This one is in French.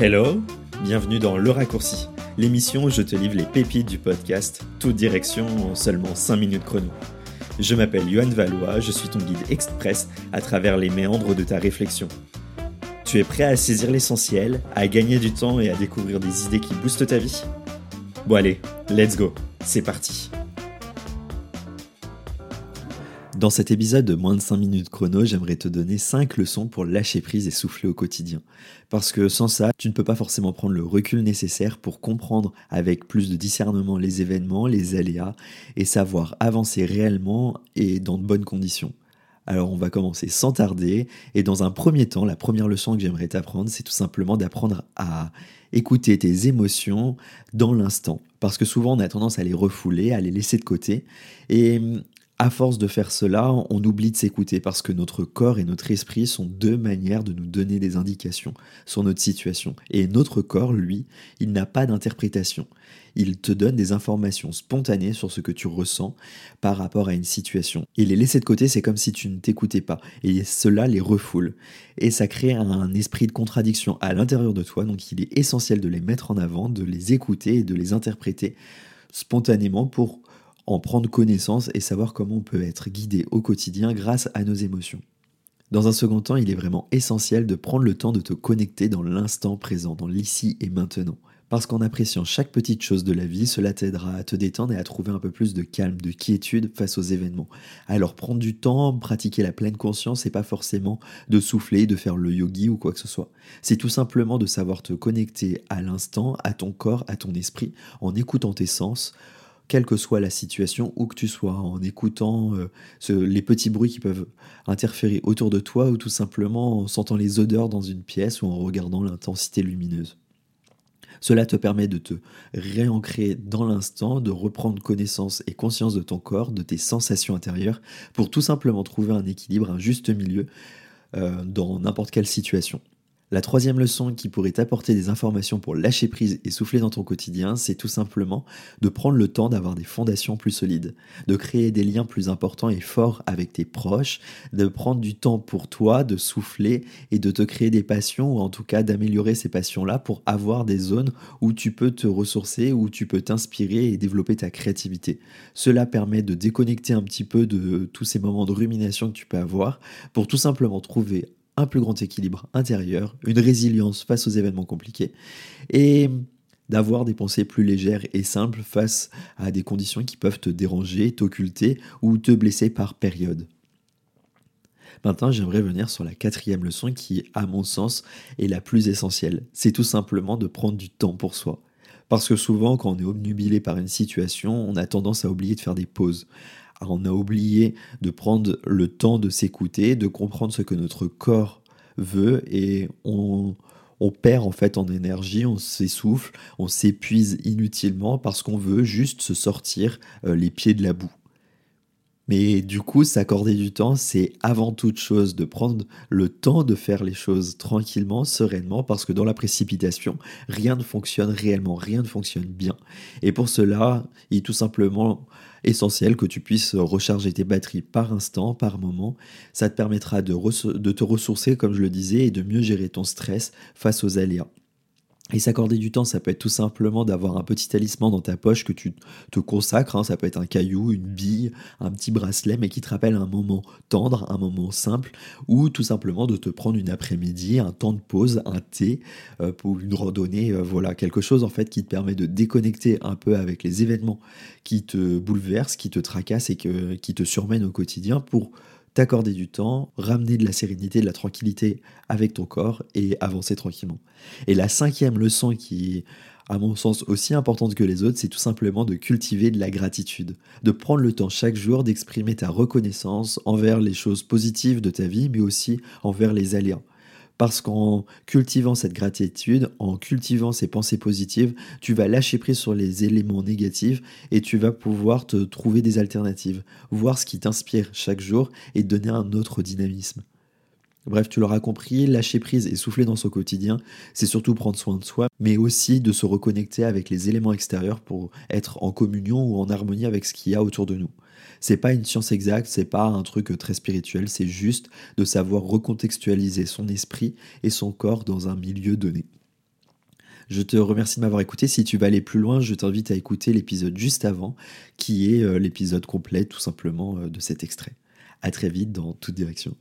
Hello, bienvenue dans Le Raccourci, l'émission où je te livre les pépites du podcast, toute direction en seulement 5 minutes chrono. Je m'appelle Yohan Valois, je suis ton guide express à travers les méandres de ta réflexion. Tu es prêt à saisir l'essentiel, à gagner du temps et à découvrir des idées qui boostent ta vie? Bon allez, let's go, c'est parti Dans cet épisode de moins de 5 minutes chrono, j'aimerais te donner 5 leçons pour lâcher prise et souffler au quotidien. Parce que sans ça, tu ne peux pas forcément prendre le recul nécessaire pour comprendre avec plus de discernement les événements, les aléas, et savoir avancer réellement et dans de bonnes conditions. Alors on va commencer sans tarder, et dans un premier temps, la première leçon que j'aimerais t'apprendre, c'est tout simplement d'apprendre à écouter tes émotions dans l'instant. Parce que souvent on a tendance à les refouler, à les laisser de côté, et à force de faire cela, on oublie de s'écouter parce que notre corps et notre esprit sont deux manières de nous donner des indications sur notre situation. Et notre corps, lui, il n'a pas d'interprétation. Il te donne des informations spontanées sur ce que tu ressens par rapport à une situation. Et les laisser de côté, c'est comme si tu ne t'écoutais pas. Et cela les refoule. Et ça crée un esprit de contradiction à l'intérieur de toi. Donc il est essentiel de les mettre en avant, de les écouter et de les interpréter spontanément pour en prendre connaissance et savoir comment on peut être guidé au quotidien grâce à nos émotions. Dans un second temps, il est vraiment essentiel de prendre le temps de te connecter dans l'instant présent, dans l'ici et maintenant. Parce qu'en appréciant chaque petite chose de la vie, cela t'aidera à te détendre et à trouver un peu plus de calme, de quiétude face aux événements. Alors prendre du temps, pratiquer la pleine conscience, et pas forcément de souffler, de faire le yogi ou quoi que ce soit. C'est tout simplement de savoir te connecter à l'instant, à ton corps, à ton esprit, en écoutant tes sens, quelle que soit la situation, où que tu sois, en écoutant euh, les petits bruits qui peuvent interférer autour de toi, ou tout simplement en sentant les odeurs dans une pièce ou en regardant l'intensité lumineuse. Cela te permet de te réancrer dans l'instant, de reprendre connaissance et conscience de ton corps, de tes sensations intérieures, pour tout simplement trouver un équilibre, un juste milieu euh, dans n'importe quelle situation. La troisième leçon qui pourrait t'apporter des informations pour lâcher prise et souffler dans ton quotidien, c'est tout simplement de prendre le temps d'avoir des fondations plus solides, de créer des liens plus importants et forts avec tes proches, de prendre du temps pour toi, de souffler et de te créer des passions ou en tout cas d'améliorer ces passions-là pour avoir des zones où tu peux te ressourcer, où tu peux t'inspirer et développer ta créativité. Cela permet de déconnecter un petit peu de tous ces moments de rumination que tu peux avoir pour tout simplement trouver un plus grand équilibre intérieur, une résilience face aux événements compliqués et d'avoir des pensées plus légères et simples face à des conditions qui peuvent te déranger, t'occulter ou te blesser par période. Maintenant, j'aimerais venir sur la quatrième leçon qui, à mon sens, est la plus essentielle. C'est tout simplement de prendre du temps pour soi. Parce que souvent, quand on est obnubilé par une situation, on a tendance à oublier de faire des pauses, on a oublié de prendre le temps de s'écouter, de comprendre ce que notre corps veut et on, perd en fait en énergie, on s'essouffle, on s'épuise inutilement parce qu'on veut juste se sortir euh, les pieds de la boue. Mais du coup, s'accorder du temps, c'est avant toute chose de prendre le temps de faire les choses tranquillement, sereinement, parce que dans la précipitation, rien ne fonctionne réellement, rien ne fonctionne bien. Et pour cela, il est tout simplement essentiel que tu puisses recharger tes batteries par instant, par moment. Ça te permettra de, te ressourcer, comme je le disais, et de mieux gérer ton stress face aux aléas. Et s'accorder du temps, ça peut être tout simplement d'avoir un petit talisman dans ta poche que tu te consacres. Hein. Ça peut être un caillou, une bille, un petit bracelet, mais qui te rappelle un moment tendre, un moment simple, ou tout simplement de te prendre une après-midi, un temps de pause, un thé euh, pour une randonnée. Euh, voilà, quelque chose en fait qui te permet de déconnecter un peu avec les événements qui te bouleversent, qui te tracassent et qui te surmènent au quotidien pour t'accorder du temps, ramener de la sérénité, de la tranquillité avec ton corps et avancer tranquillement. Et la cinquième leçon qui est à mon sens aussi importante que les autres, c'est tout simplement de cultiver de la gratitude, de prendre le temps chaque jour d'exprimer ta reconnaissance envers les choses positives de ta vie, mais aussi envers les aléas. Parce qu'en cultivant cette gratitude, en cultivant ces pensées positives, tu vas lâcher prise sur les éléments négatifs et tu vas pouvoir te trouver des alternatives, voir ce qui t'inspire chaque jour et donner un autre dynamisme. Bref, tu l'auras compris, lâcher prise et souffler dans son quotidien, c'est surtout prendre soin de soi, mais aussi de se reconnecter avec les éléments extérieurs pour être en communion ou en harmonie avec ce qu'il y a autour de nous. C'est pas une science exacte, c'est pas un truc très spirituel, c'est juste de savoir recontextualiser son esprit et son corps dans un milieu donné. Je te remercie de m'avoir écouté. Si tu vas aller plus loin, je t'invite à écouter l'épisode juste avant, qui est l'épisode complet tout simplement de cet extrait. À très vite dans toute direction.